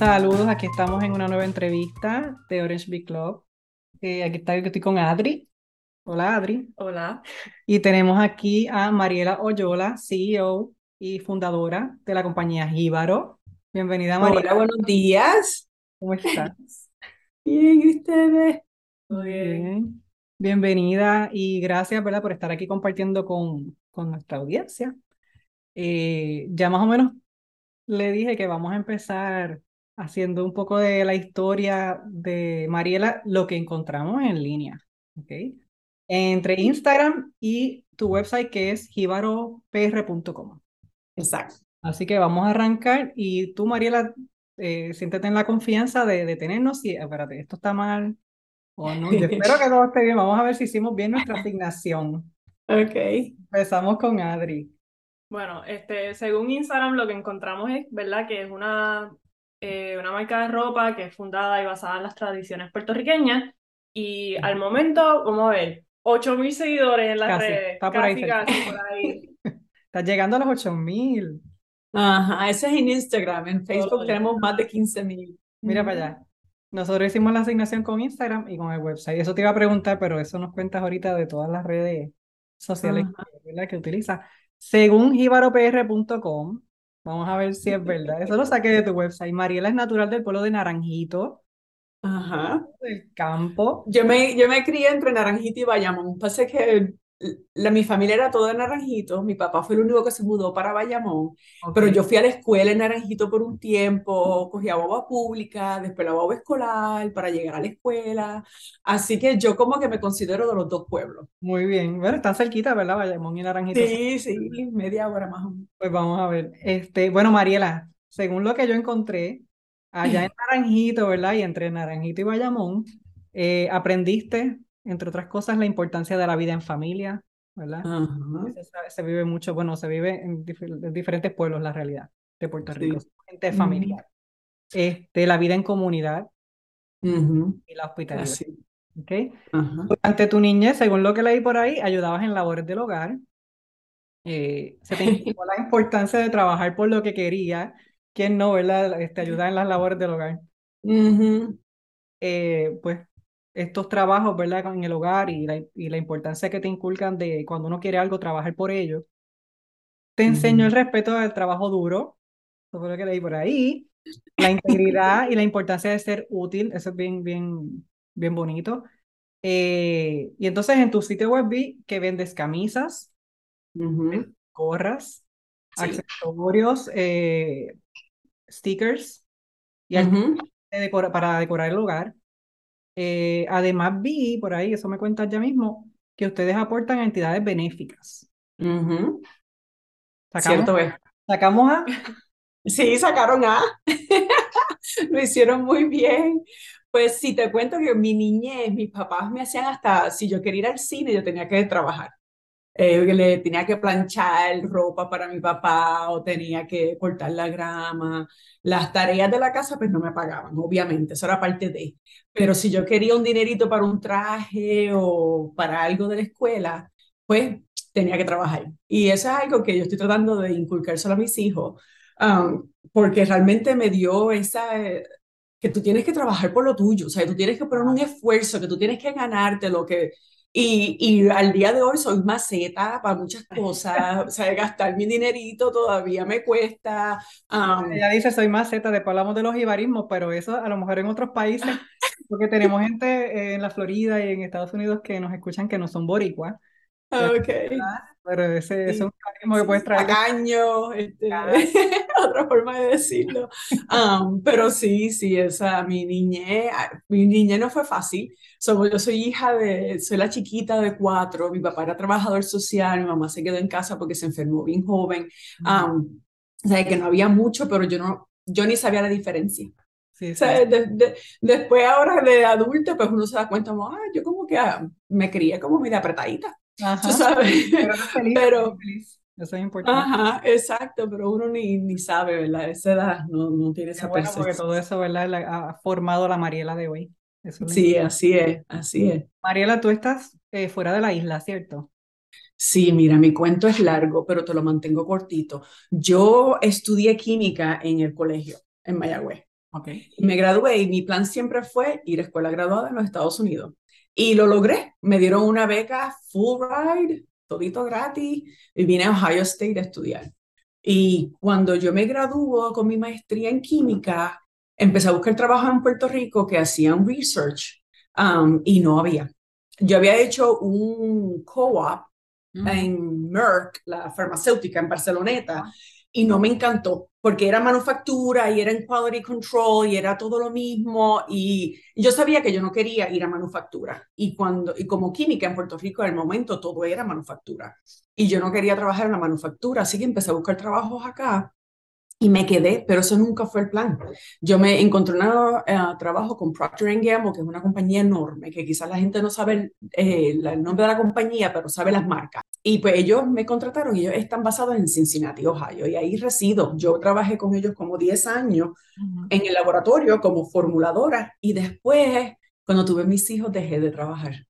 Saludos, aquí estamos en una nueva entrevista de Orange Big Club. Eh, aquí está, estoy con Adri. Hola Adri. Hola. Y tenemos aquí a Mariela Oyola, CEO y fundadora de la compañía Jíbaro. Bienvenida Mariela. Hola, buenos días. ¿Cómo estás? Bien, ¿y ustedes? Muy bien. Bienvenida y gracias, ¿verdad?, por estar aquí compartiendo con, con nuestra audiencia. Eh, ya más o menos le dije que vamos a empezar haciendo un poco de la historia de Mariela, lo que encontramos en línea, ¿ok? Entre Instagram y tu website que es jibaropr.com. Exacto. Así que vamos a arrancar y tú, Mariela, eh, siéntete en la confianza de detenernos y, espérate, esto está mal o no. Yo espero que todo esté bien. Vamos a ver si hicimos bien nuestra asignación. Ok. Empezamos con Adri. Bueno, este, según Instagram lo que encontramos es, ¿verdad? Que es una, eh, una marca de ropa que es fundada y basada en las tradiciones puertorriqueñas. Y al momento, vamos a ver, 8.000 seguidores en las Casi, redes. está por ahí casi, cerca. casi por ahí. Estás llegando a los 8000. Ajá, ese es en Instagram. En Facebook tenemos más de 15 mil. Mira para allá. Nosotros hicimos la asignación con Instagram y con el website. Eso te iba a preguntar, pero eso nos cuentas ahorita de todas las redes sociales que, que utiliza. Según jibaropr.com, vamos a ver si es verdad. Eso lo saqué de tu website. Mariela es natural del pueblo de Naranjito, Ajá. del campo. Yo me, yo me crié entre Naranjito y Bayamón. Pasa que la, mi familia era toda de Naranjito. Mi papá fue el único que se mudó para Bayamón. Pero Ok. yo fui a la escuela en Naranjito por un tiempo, cogía boba pública, después la boba escolar para llegar a la escuela. Así que yo como que me considero de los dos pueblos. Muy bien. Bueno, están cerquita, ¿verdad? Bayamón y Naranjito. Sí, sí, media hora más o menos. Pues vamos a ver. Este, bueno, Mariela, según lo que yo encontré, allá en Naranjito, ¿verdad? Y entre Naranjito y Bayamón, eh, aprendiste, entre otras cosas, la importancia de la vida en familia, ¿verdad? Ajá, Se, sabe- se vive mucho, bueno, se vive en, dif- en diferentes pueblos, la realidad de Puerto sí. Rico, gente Ujú, familiar. Este, la vida en comunidad ujú, y la hospitalidad, Así. ¿ok? Ajá. Durante tu niñez, según lo que leí por ahí, ayudabas en labores del hogar. eh, se te inculcó la importancia de trabajar por lo que quería. ¿Quién no, verdad? Este, ayudar en las labores del hogar. Eh, pues estos trabajos, ¿verdad? En el hogar y la, y la importancia que te inculcan de cuando uno quiere algo, trabajar por ello. Te enseñó el respeto al trabajo duro. Eso lo que leí por ahí. La integridad y la importancia de ser útil. Eso es bien, bien, bien bonito. Eh, y entonces en tu sitio web vi que vendes camisas, gorras, Sí. accesorios, eh, stickers y de decora- para decorar el hogar. Eh, además vi por ahí, eso me cuentas ya mismo, que ustedes aportan a entidades benéficas. Sacamos, Cierto es. sacamos a... Sí, sacaron A. Lo hicieron muy bien. Pues si te cuento que en mi niñez, mis papás me hacían hasta, si yo quería ir al cine, yo tenía que trabajar. Eh, le tenía que planchar ropa para mi papá o tenía que cortar la grama. Las tareas de la casa pues no me pagaban, obviamente, eso era parte de. Pero si yo quería un dinerito para un traje o para algo de la escuela, pues tenía que trabajar. Y eso es algo que yo estoy tratando de inculcar solo a mis hijos, um, porque realmente me dio esa... eh, que tú tienes que trabajar por lo tuyo, o sea, tú tienes que poner un esfuerzo, que tú tienes que ganarte lo que, y, y al día de hoy soy maceta para muchas cosas, o sea, gastar mi dinerito todavía me cuesta. um, Ella dice, soy Z, después hablamos de los ibarismos, pero eso a lo mejor en otros países, porque tenemos gente eh, en la Florida y en Estados Unidos que nos escuchan que no son boricuas, pero, ok, pero ese, ese es sí, un ibarismo que puedes sí, traer tacaño, este, otra forma de decirlo. Um, pero sí, sí, esa, mi niñez, mi niñez no fue fácil. Somos, yo soy hija de, soy la chiquita de cuatro, mi papá era trabajador social, mi mamá se quedó en casa porque se enfermó bien joven. Um, o sea, que no había mucho, pero yo no, yo ni sabía la diferencia. Sí, O sí. sea, de- de- después ahora de adulto, pues uno se da cuenta, como, ah, yo como que ah, me crié como media apretadita, tú sabes. Pero eres feliz, Pero, eres feliz. Eso es importante. ajá, exacto, pero uno ni, ni sabe, ¿verdad? Esa edad no, no tiene esa bueno, porque percepción. todo eso, ¿verdad? la- ha formado la Mariela de hoy. Eso Sí, así es, así es. Mariela, tú estás eh, fuera de la isla, ¿cierto? Sí, mira, mi cuento es largo, pero te lo mantengo cortito. Yo estudié química en el colegio, en Mayagüez. Okay. Me gradué y mi plan siempre fue ir a escuela graduada en los Estados Unidos. Y lo logré. Me dieron una beca full ride, todito gratis, y vine a Ohio State a estudiar. Y cuando yo me graduó con mi maestría en química, empecé a buscar trabajo en Puerto Rico que hacían research um, y no había. Yo había hecho un co-op en Merck, la farmacéutica en Barceloneta, y no me encantó porque era manufactura y era en quality control y era todo lo mismo y yo sabía que yo no quería ir a manufactura y cuando y como química en Puerto Rico en el momento todo era manufactura y yo no quería trabajar en la manufactura así que empecé a buscar trabajos acá y me quedé, pero eso nunca fue el plan. Yo me encontré un eh, trabajo con Procter Gamble, que es una compañía enorme, que quizás la gente no sabe eh, el, nombre de la compañía, pero sabe las marcas. Y pues ellos me contrataron ellos están basados en Cincinnati, Ohio, y ahí resido. Yo trabajé con ellos como 10 años en el laboratorio como formuladora y después, cuando tuve mis hijos, dejé de trabajar.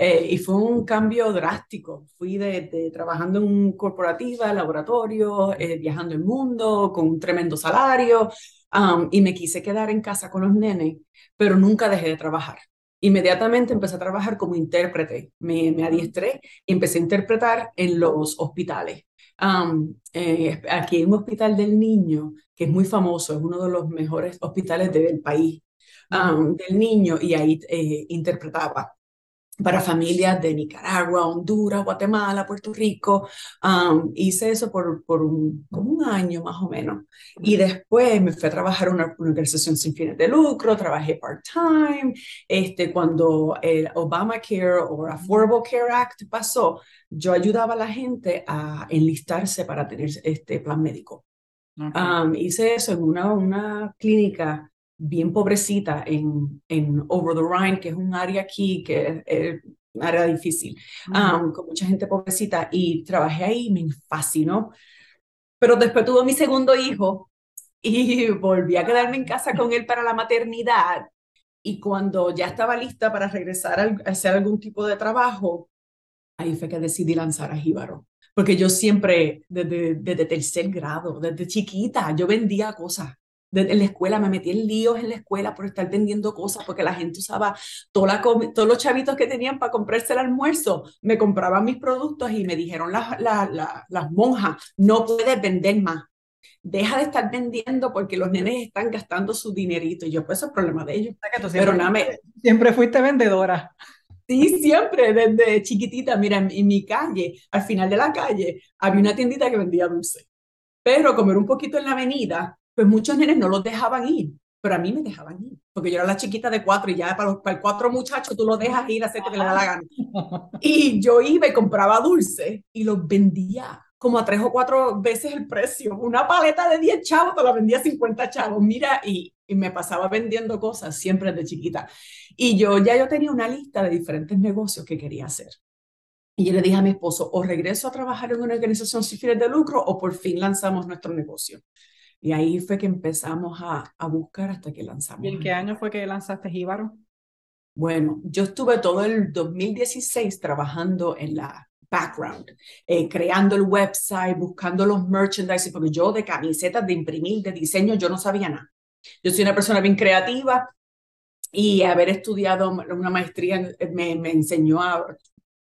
Eh, y fue un cambio drástico. Fui de, trabajando en corporativa, laboratorio, eh, viajando el mundo con un tremendo salario um, y me quise quedar en casa con los nenes, pero nunca dejé de trabajar. Inmediatamente empecé a trabajar como intérprete. Me, me adiestré y empecé a interpretar en los hospitales. Um, eh, aquí hay un hospital del niño que es muy famoso, es uno de los mejores hospitales del país um, del niño y ahí interpretaba para familias de Nicaragua, Honduras, Guatemala, Puerto Rico. Um, hice eso por, por un, como un año más o menos. Y después me fui a trabajar en una, organización sin fines de lucro, trabajé part-time. Este, cuando el Obamacare o Affordable Care Act pasó, yo ayudaba a la gente a enlistarse para tener este plan médico. Um, hice eso en una, una clínica bien pobrecita en, en Over the Rhine, que es un área aquí que es, un área difícil, um, con mucha gente pobrecita, y trabajé ahí, me fascinó. Pero después tuve mi segundo hijo y volví a quedarme en casa con él para la maternidad. Y cuando ya estaba lista para regresar a hacer algún tipo de trabajo, ahí fue que decidí lanzar a Jíbaro. Porque yo siempre, desde, desde tercer grado, desde chiquita, yo vendía cosas en la escuela, me metí en líos en la escuela por estar vendiendo cosas, porque la gente usaba toda todos los chavitos que tenían para comprarse el almuerzo, me compraban mis productos y me dijeron las, las monjas, no puedes vender más, deja de estar vendiendo porque los nenes están gastando su dinerito. Y yo, pues, eso es problema de ellos. Pero nada, me... siempre fuiste vendedora. Sí, siempre, desde chiquitita. Mira, en, en, mi calle, al final de la calle, había una tiendita que vendía dulce. Pero como era un poquito en la avenida, pues muchos nenes no los dejaban ir, pero a mí me dejaban ir, porque yo era la chiquita de cuatro y ya para, los, para el cuatro muchachos tú los dejas ir a hacer que te le da la gana. Y yo iba y compraba dulce y los vendía como a tres o cuatro veces el precio. Una paleta de 10 chavos te la vendía a 50 chavos. Mira, y, y, me pasaba vendiendo cosas siempre de chiquita. Y yo ya yo tenía una lista de diferentes negocios que quería hacer. Y yo le dije a mi esposo, o regreso a trabajar en una organización sin fines de lucro o por fin lanzamos nuestro negocio. Y ahí fue que empezamos a, a buscar hasta que lanzamos. ¿Y en qué año fue que lanzaste Jíbaro? Bueno, yo estuve todo el 2016 trabajando en la background, eh, creando el website, buscando los merchandising, porque yo de camisetas, de imprimir, de diseño, yo no sabía nada. Yo soy una persona bien creativa y haber estudiado una maestría me, me enseñó a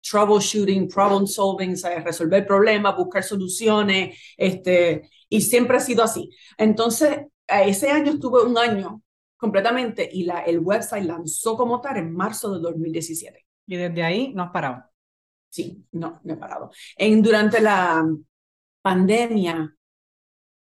troubleshooting, problem solving, resolver problemas, buscar soluciones, este, y siempre ha sido así. Entonces, ese año estuve un año completamente y la, el website lanzó como tal en marzo de 2017. Y desde ahí no has parado. Sí, no, no he parado. En, durante la pandemia,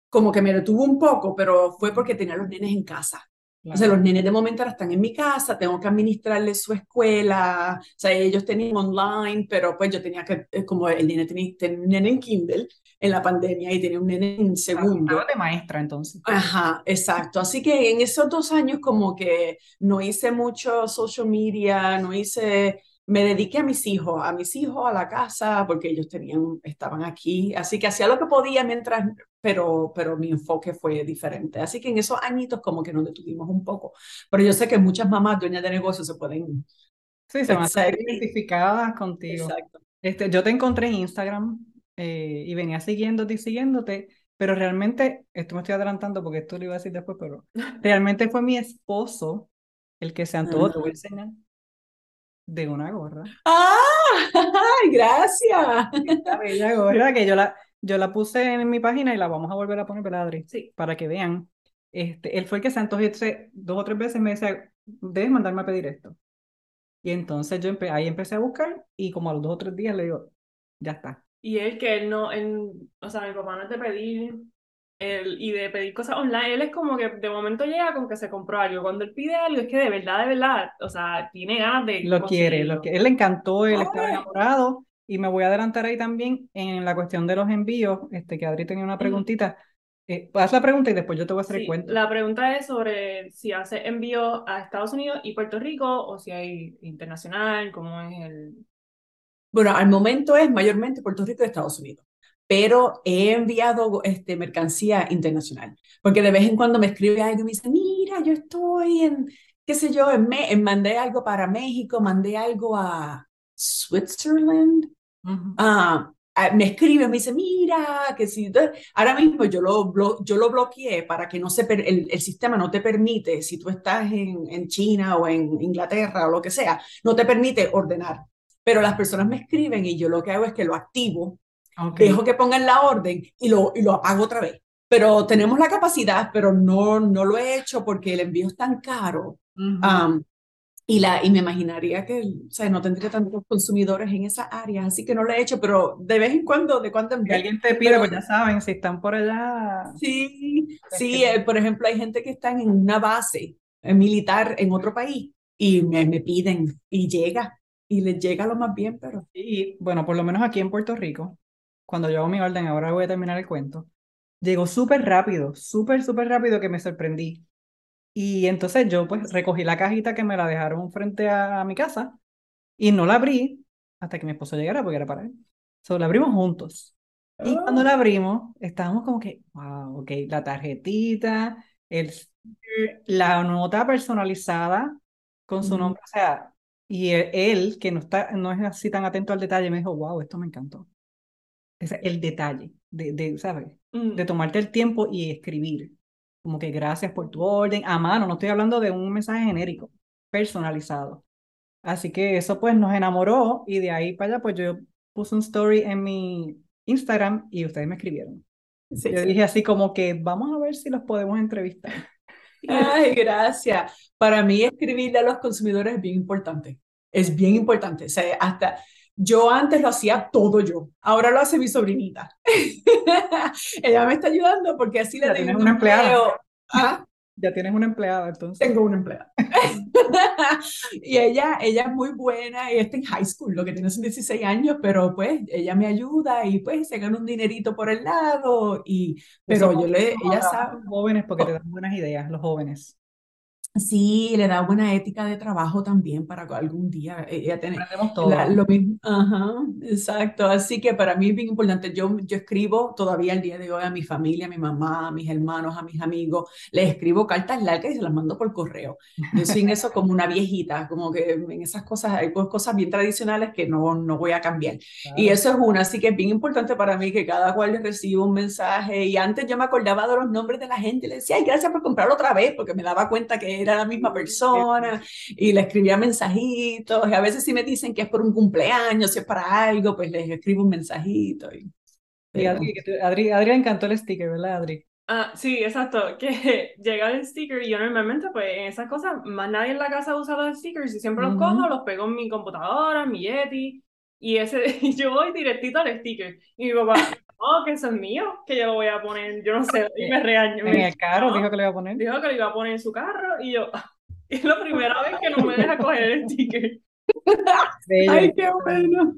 como que me detuvo un poco, pero fue porque tenía los nenes en casa. O sea, los nenes de momento ahora están en mi casa, tengo que administrarles su escuela, o sea, ellos tenían online, pero pues yo tenía que, eh, como el nene tenía, tenía un nene en Kindle en la pandemia y tenía un nene en segundo. de maestra entonces. Ajá, exacto. Así que en esos dos años como que no hice mucho social media, no hice me dediqué a mis hijos, a mis hijos, a la casa, porque ellos tenían, estaban aquí, así que hacía lo que podía mientras, pero, pero mi enfoque fue diferente. Así que en esos añitos como que nos detuvimos un poco, pero yo sé que muchas mamás dueñas de negocios se pueden... Sí, se van a ser identificadas contigo. Exacto. Este, yo te encontré en Instagram eh, y venía siguiéndote y siguiéndote, pero realmente, esto me estoy adelantando porque esto lo iba a decir después, pero realmente fue mi esposo el que se antojó, te voy a enseñar, de una gorra. ¡Ah! ¡Ay, gracias! Esta bella gorra que yo la, yo la puse en mi página y la vamos a volver a poner, ¿verdad, Adri? Sí. Para que vean. Este, él fue el que se antojó dos o tres veces me decía, debes mandarme a pedir esto. Y entonces yo empe- ahí empecé a buscar y como a los dos o tres días le digo, ya está. Y él que él no, él, o sea, mi papá no es de pedir él, y de pedir cosas online, él es como que de momento llega con que se compró algo. Cuando él pide algo es que de verdad, de verdad, o sea, tiene ganas de Lo quiere, lo que él le encantó, él estaba Ay. enamorado y me voy a adelantar ahí también en la cuestión de los envíos, este que Adri tenía una preguntita. Eh, haz la pregunta y después yo te voy a hacer el Sí, cuento. la pregunta es sobre si hace envío a Estados Unidos y Puerto Rico o si hay internacional, cómo es el... Bueno, al momento es mayormente Puerto Rico y Estados Unidos, pero he enviado este, mercancía internacional, porque de vez en cuando me escribe alguien y me dice, mira, yo estoy en, qué sé yo, en, Me- en- mandé algo para México, mandé algo a Switzerland, Ujú. Ah, ah, me escribe, me dice, mira, que si ahora mismo yo lo, yo lo bloqueé para que no se el, el sistema no te permite, si tú estás en, en China o en Inglaterra o lo que sea, no te permite ordenar. Pero las personas me escriben y yo lo que hago es que lo activo, Ok. dejo que pongan la orden y lo, y lo apago otra vez. Pero tenemos la capacidad, pero no, no lo he hecho porque el envío es tan caro. Ujú. Am, y, la, y me imaginaría que o sea, no tendría tantos consumidores en esa área, así que no lo he hecho, pero de vez en cuando, de cuando en Si vez. alguien te pide, Pero- pues ya saben, si están por allá, Sí, sí, que- eh, por ejemplo, hay gente que está en una base eh, militar en otro país y me, me piden y llega, y les llega lo más bien, pero Y bueno, por lo menos aquí en Puerto Rico, cuando yo hago mi orden, ahora voy a terminar el cuento, llegó súper rápido, súper, súper rápido que me sorprendí. Y entonces yo pues recogí la cajita que me la dejaron frente a, a mi casa y no la abrí hasta que mi esposo llegara porque era para él. So, la abrimos juntos. Y cuando la abrimos, estábamos como que, wow, ok, la tarjetita, el la nota personalizada con su Ujú. nombre, o sea, y e- él, que no está, no es así tan atento al detalle, me dijo, wow, esto me encantó. Sea, el detalle de, de, ¿sabes? Mm, De tomarte el tiempo y escribir. Como que gracias por tu orden, a mano, no estoy hablando de un mensaje genérico, personalizado. Así que eso pues nos enamoró y de ahí para allá pues yo puse un story en mi Instagram y ustedes me escribieron. sí, Yo sí. dije así como que vamos a ver si los podemos entrevistar. Ay, gracias. Para mí escribirle a los consumidores es bien importante. Es bien importante. O sea, hasta yo antes lo hacía todo yo. Ahora lo hace mi sobrinita. Ella me está ayudando porque así le un una empleada. Ah, Ya tienes una empleada entonces. tengo una empleada. Y ella, ella es muy buena y está en high school, lo que tiene son 16 años, pero pues ella me ayuda y pues se gana un dinerito por el lado y pero yo le, ella sabe, jóvenes porque te dan buenas ideas, los jóvenes. Sí, le da buena ética de trabajo también para algún día ella tiene Aprendemos todo. la- lo mismo, ajá, exacto, así que para mí es bien importante, yo, yo escribo todavía el día de hoy a mi familia, a mi mamá, a mis hermanos, a mis amigos, les escribo cartas largas y se las mando por correo. Yo soy en eso como una viejita, como que en esas cosas, hay pues, cosas bien tradicionales que no, no voy a cambiar. Y Claro. eso es una, así que es bien importante para mí que cada cual reciba un mensaje. Y antes yo me acordaba de los nombres de la gente y le decía, ay, gracias por comprarlo otra vez, porque me daba cuenta que era la misma persona y le escribía mensajitos. Y a veces si me dicen que es por un cumpleaños, si es para algo, pues les escribo un mensajito. Y, Y Adri, Adri, Adri encantó el sticker, ¿verdad, Adri? Ah, sí, exacto, que llega el sticker y yo normalmente pues en esas cosas, más nadie en la casa usa los stickers y siempre los Ujú. cojo, los pego en mi computadora, en mi Yeti y ese, y yo voy directito al sticker y mi papá, oh, que eso es mío, que yo lo voy a poner, yo no sé, y me regañó. En el carro No, dijo que le iba a poner. dijo que lo iba a poner en su carro y yo, es la primera vez que no me deja coger el. Bello. Ay, qué bueno.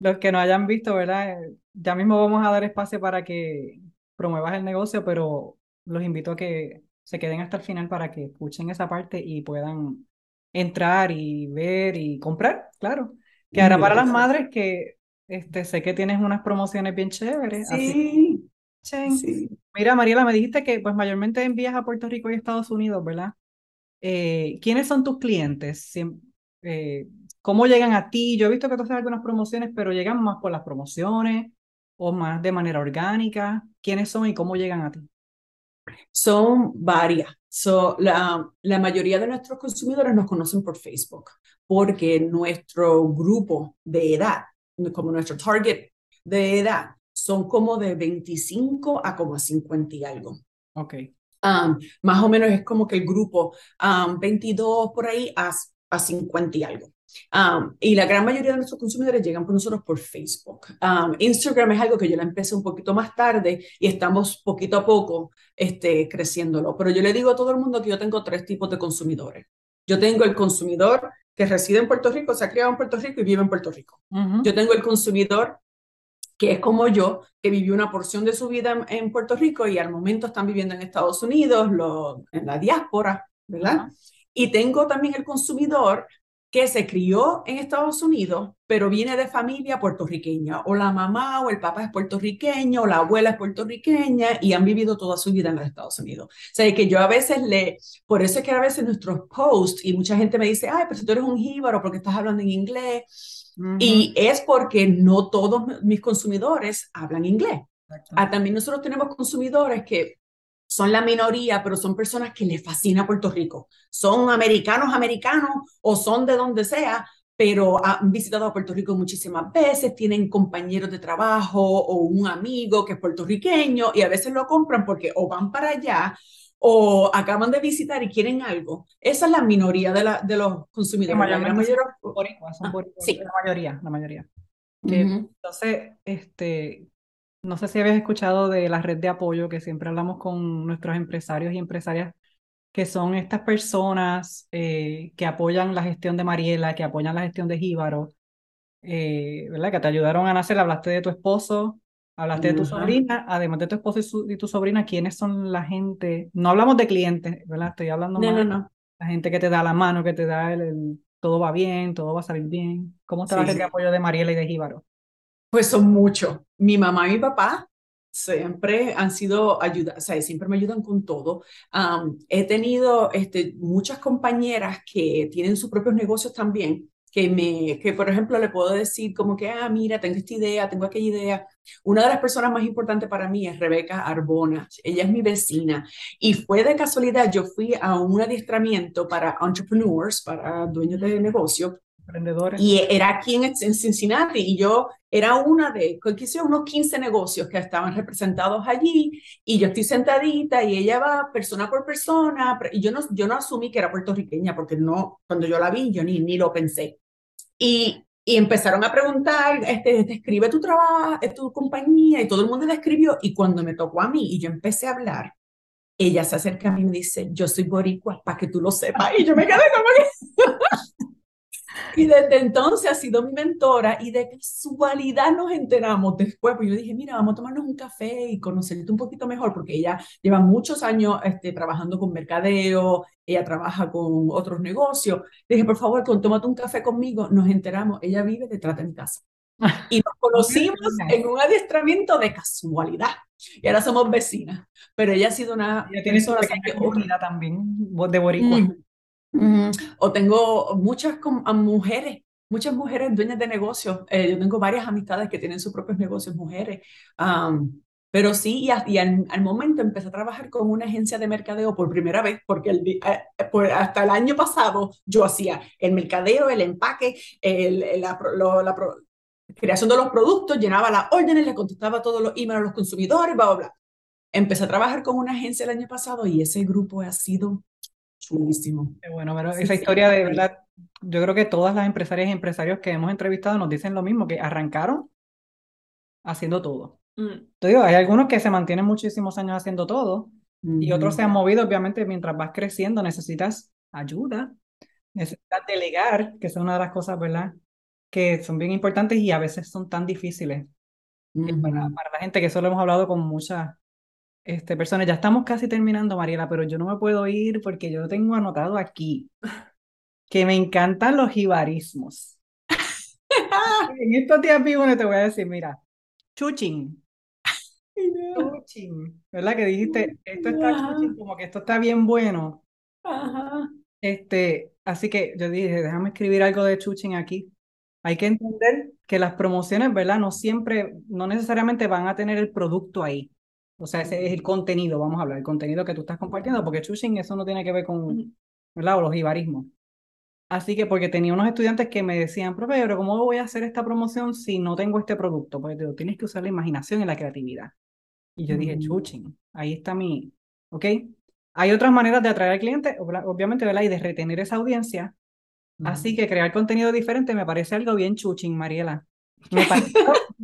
Los que no hayan visto, ¿verdad? Ya mismo vamos a dar espacio para que promuevas el negocio, pero los invito a que se queden hasta el final para que escuchen esa parte y puedan entrar y ver y comprar, claro. Que ahora para las madres que este, sé que tienes unas promociones bien chéveres, así Sí, que aprovechen. sí. Mira, Mariela, me dijiste que pues mayormente envías a Puerto Rico y Estados Unidos, ¿verdad? Eh, ¿quiénes son tus clientes? Eh, ¿cómo llegan a ti? Yo he visto que tú haces algunas promociones, pero llegan más por las promociones o más de manera orgánica? ¿Quiénes son y cómo llegan a ti? Son varias. So, la, la mayoría de nuestros consumidores nos conocen por Facebook, porque nuestro grupo de edad, como nuestro target de edad, son como de 25 a como 50 y algo. Ok. Um, más o menos es como que el grupo um, 22 por ahí a, a 50 y algo. Um, y la gran mayoría de nuestros consumidores llegan por nosotros por Facebook. Um, Instagram es algo que yo la empecé un poquito más tarde y estamos poquito a poco este, creciéndolo. Pero yo le digo a todo el mundo que yo tengo tres tipos de consumidores. Yo tengo el consumidor que reside en Puerto Rico, se ha criado en Puerto Rico y vive en Puerto Rico. Yo tengo el consumidor que es como yo, que vivió una porción de su vida en, Puerto Rico y al momento están viviendo en Estados Unidos, lo, en la diáspora, ¿verdad? Y tengo también el consumidor que se crió en Estados Unidos, pero viene de familia puertorriqueña, o la mamá o el papá es puertorriqueño, o la abuela es puertorriqueña, y han vivido toda su vida en los Estados Unidos. O sea, que yo a veces le, por eso es que a veces nuestros posts, y mucha gente me dice, ay, pero si tú eres un jíbaro porque estás hablando en inglés, y es porque no todos mis consumidores hablan inglés. Ah, también nosotros tenemos consumidores que son la minoría, pero son personas que les fascina Puerto Rico. Son americanos, americanos o son de donde sea, pero han visitado a Puerto Rico muchísimas veces, tienen compañeros de trabajo o un amigo que es puertorriqueño y a veces lo compran porque o van para allá o acaban de visitar y quieren algo. Esa es la minoría de, la, de los consumidores. La, mayoría, son ah, sí. la mayoría, la mayoría. Entonces, este, no sé si habías escuchado de la red de apoyo que siempre hablamos con nuestros empresarios y empresarias, que son estas personas eh, que apoyan la gestión de Mariela, que apoyan la gestión de Jíbaro, eh, ¿verdad? Que te ayudaron a nacer, hablaste de tu esposo, hablaste de tu sobrina, además de tu esposo y, tu sobrina, ¿quiénes son la gente? No hablamos de clientes, ¿verdad? Estoy hablando más de la gente que te da la mano, que te da el, todo va bien, todo va a salir bien. ¿Cómo está la red de apoyo de Mariela y de Jíbaro? Pues son muchos. Mi mamá y mi papá siempre han sido ayuda, o sea, siempre me ayudan con todo. he tenido este, muchas compañeras que tienen sus propios negocios también, que me, que por ejemplo le puedo decir como que, ah, mira, tengo esta idea, tengo aquella idea. Una de las personas más importantes para mí es Rebeca Arbona. Ella es mi vecina y fue de casualidad, yo fui a un adiestramiento para entrepreneurs, para dueños de negocio, emprendedores. Y era aquí en, Cincinnati y yo era una de, quise unos 15 negocios que estaban representados allí y yo estoy sentadita y ella va persona por persona y yo no, yo no asumí que era puertorriqueña porque no, cuando yo la vi yo ni, ni lo pensé. Y, y empezaron a preguntar, este, este, escribe tu trabajo, tu compañía y todo el mundo le escribió y cuando me tocó a mí y yo empecé a hablar, ella se acerca a mí y me dice, yo soy boricua, para que tú lo sepas. Y yo me quedé como que... Y desde entonces ha sido mi mentora y de casualidad nos enteramos después, pues yo dije, mira, vamos a tomarnos un café y conocerte un poquito mejor, porque ella lleva muchos años este, trabajando con mercadeo, ella trabaja con otros negocios. Le dije, por favor, con, tómate un café conmigo, nos enteramos, ella vive detrás de mi casa. Y nos conocimos en un adiestramiento de casualidad. Y ahora somos vecinas. Pero ella ha sido una... Ella tiene su comunidad también, de boricua. Mm. O tengo muchas mujeres, muchas mujeres dueñas de negocios. Eh, yo tengo varias amistades que tienen sus propios negocios, mujeres. pero sí, y, al, momento empecé a trabajar con una agencia de mercadeo por primera vez, porque el, eh, hasta el año pasado yo hacía el mercadeo, el empaque, la, creación de los productos, llenaba las órdenes, le contestaba todos los emails a los consumidores, bla, bla, bla. Empecé a trabajar con una agencia el año pasado y ese grupo ha sido chulísimo. bueno, pero esa historia de verdad, yo creo que todas las empresarias y empresarios que hemos entrevistado nos dicen lo mismo, que arrancaron haciendo todo. Mm. Te digo, hay algunos que se mantienen muchísimos años haciendo todo y otros se han movido, obviamente, mientras vas creciendo necesitas ayuda, necesitas delegar, que es una de las cosas, ¿verdad? Que son bien importantes y a veces son tan difíciles. para, para, la gente que solo hemos hablado con muchas este, personas, ya estamos casi terminando, Mariela, pero yo no me puedo ir porque yo tengo anotado aquí que me encantan los jibarismos. en estos días vivos te voy a decir, mira, chuchín. Chuchín, ¿verdad? Que dijiste, esto está chuchín, como que esto está bien bueno. Este, así que yo dije, déjame escribir algo de chuchín aquí. Hay que entender que las promociones, ¿verdad? No siempre, no necesariamente van a tener el producto ahí. O sea, ese es el contenido, vamos a hablar, el contenido que tú estás compartiendo, porque chushing eso no tiene que ver con, ¿verdad? O los jibarismos. Así que porque tenía unos estudiantes que me decían, profe, pero ¿cómo voy a hacer esta promoción si no tengo este producto? Pues tienes que usar la imaginación y la creatividad. Y yo dije, chuching, ahí está mi, ¿ok? Hay otras maneras de atraer al cliente, obviamente, ¿verdad? Y de retener esa audiencia. Así que crear contenido diferente me parece algo bien chuching, Mariela. Me parece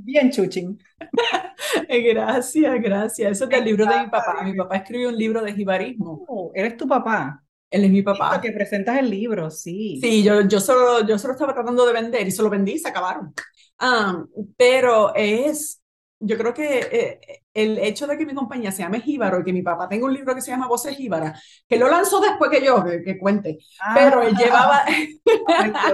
bien chuching. Gracias, gracias. Eso es del libro de mi papá. Mi papá escribió un libro de jibarismo. Oh, ¿Eres tu papá? Él es mi papá. que presentas el libro, sí. Sí, yo, yo, solo, yo solo estaba tratando de vender y se lo vendí y se acabaron. Ah, pero es, yo creo que eh, el hecho de que mi compañía se llame Jíbaro y que mi papá tenga un libro que se llama Voces Jíbara, que lo lanzó después que yo, que, cuente, pero él llevaba...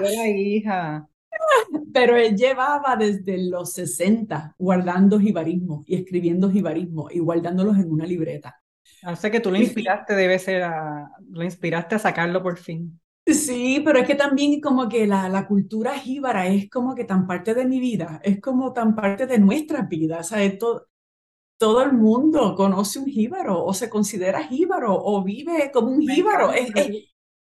la hija. Pero él llevaba desde los 60 guardando jibarismo y escribiendo jibarismo y guardándolos en una libreta. O sea que tú lo inspiraste, debe ser, a, lo inspiraste a sacarlo por fin. Sí, pero es que también como que la, la cultura jíbara es como que tan parte de mi vida, es como tan parte de nuestras vidas, o sea, todo, todo el mundo conoce un jíbaro o se considera jíbaro o vive como un jíbaro.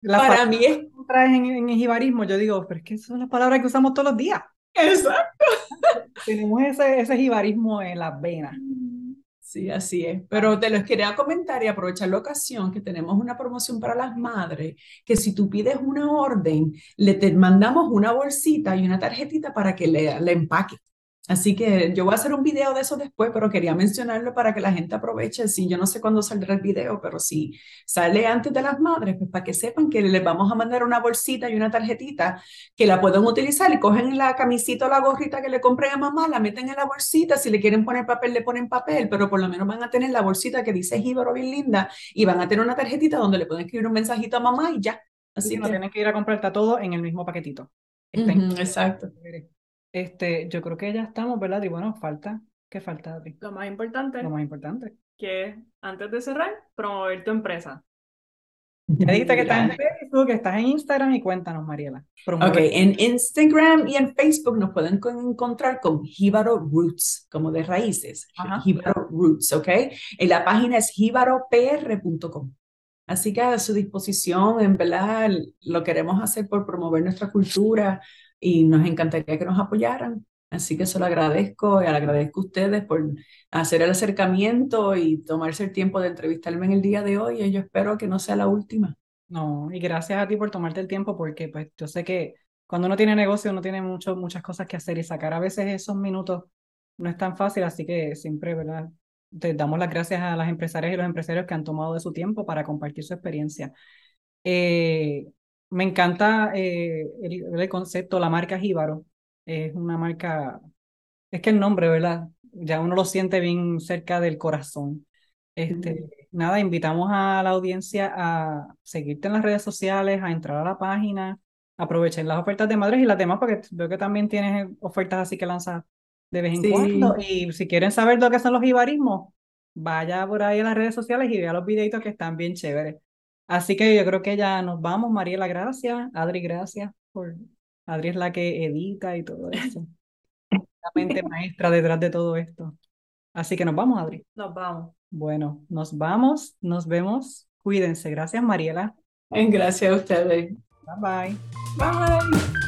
Para mí es... En, en el jibarismo, yo digo, pero es que son las palabras que usamos todos los días. Exacto. Tenemos ese, ese jibarismo en las venas. Sí, así es. Pero te los quería comentar y aprovechar la ocasión que tenemos una promoción para las madres, que si tú pides una orden, le te mandamos una bolsita y una tarjetita para que le, le empaque. Así que yo voy a hacer un video de eso después, pero quería mencionarlo para que la gente aproveche. Sí, yo no sé cuándo saldrá el video, pero si sale antes de las madres, pues para que sepan que les vamos a mandar una bolsita y una tarjetita que la pueden utilizar y cogen la camisita o la gorrita que le compren a mamá, la meten en la bolsita. Si le quieren poner papel, le ponen papel, pero por lo menos van a tener la bolsita que dice Jíbaro bien linda y van a tener una tarjetita donde le pueden escribir un mensajito a mamá y ya. Así que no tienen que ir a comprarte todo en el mismo paquetito. exacto. Este, yo creo que ya estamos, ¿verdad? Y bueno, falta, ¿qué falta, Lo más importante. Lo más importante. Que antes de cerrar, promover tu empresa. Ya dijiste que estás en Facebook, que estás en Instagram y cuéntanos, Mariela. Ok, en Instagram y en Facebook nos pueden encontrar con Jíbaro Roots, como de raíces. Jíbaro Roots, ¿ok? Y la página es jíbaropr.com. Así que a su disposición, en verdad, lo queremos hacer por promover nuestra cultura, y nos encantaría que nos apoyaran. Así que se lo agradezco y agradezco a ustedes por hacer el acercamiento y tomarse el tiempo de entrevistarme en el día de hoy y yo espero que no sea la última. No, y gracias a ti por tomarte el tiempo porque pues yo sé que cuando uno tiene negocio uno tiene mucho, muchas cosas que hacer y sacar a veces esos minutos no es tan fácil, así que siempre, ¿verdad? Te damos las gracias a las empresarias y los empresarios que han tomado de su tiempo para compartir su experiencia. Eh, me encanta eh, el, concepto, la marca Jíbaro. Es una marca, es que el nombre, ¿verdad? Ya uno lo siente bien cerca del corazón. Este, Nada, invitamos a la audiencia a seguirte en las redes sociales, a entrar a la página, aprovechen las ofertas de madres y las demás, porque veo que también tienes ofertas así que lanzas de vez en cuando. Y si quieren saber lo que son los jibarismos, vaya por ahí a las redes sociales y vea los videitos que están bien chéveres. Así que yo creo que ya nos vamos. Mariela, gracias. Adri, gracias. Por... Adri es la que edita y todo eso. La mente maestra detrás de todo esto. Así que nos vamos, Adri. Nos vamos. Bueno, nos vamos. Nos vemos. Cuídense. Gracias, Mariela. Gracias a ustedes. Bye bye. Bye.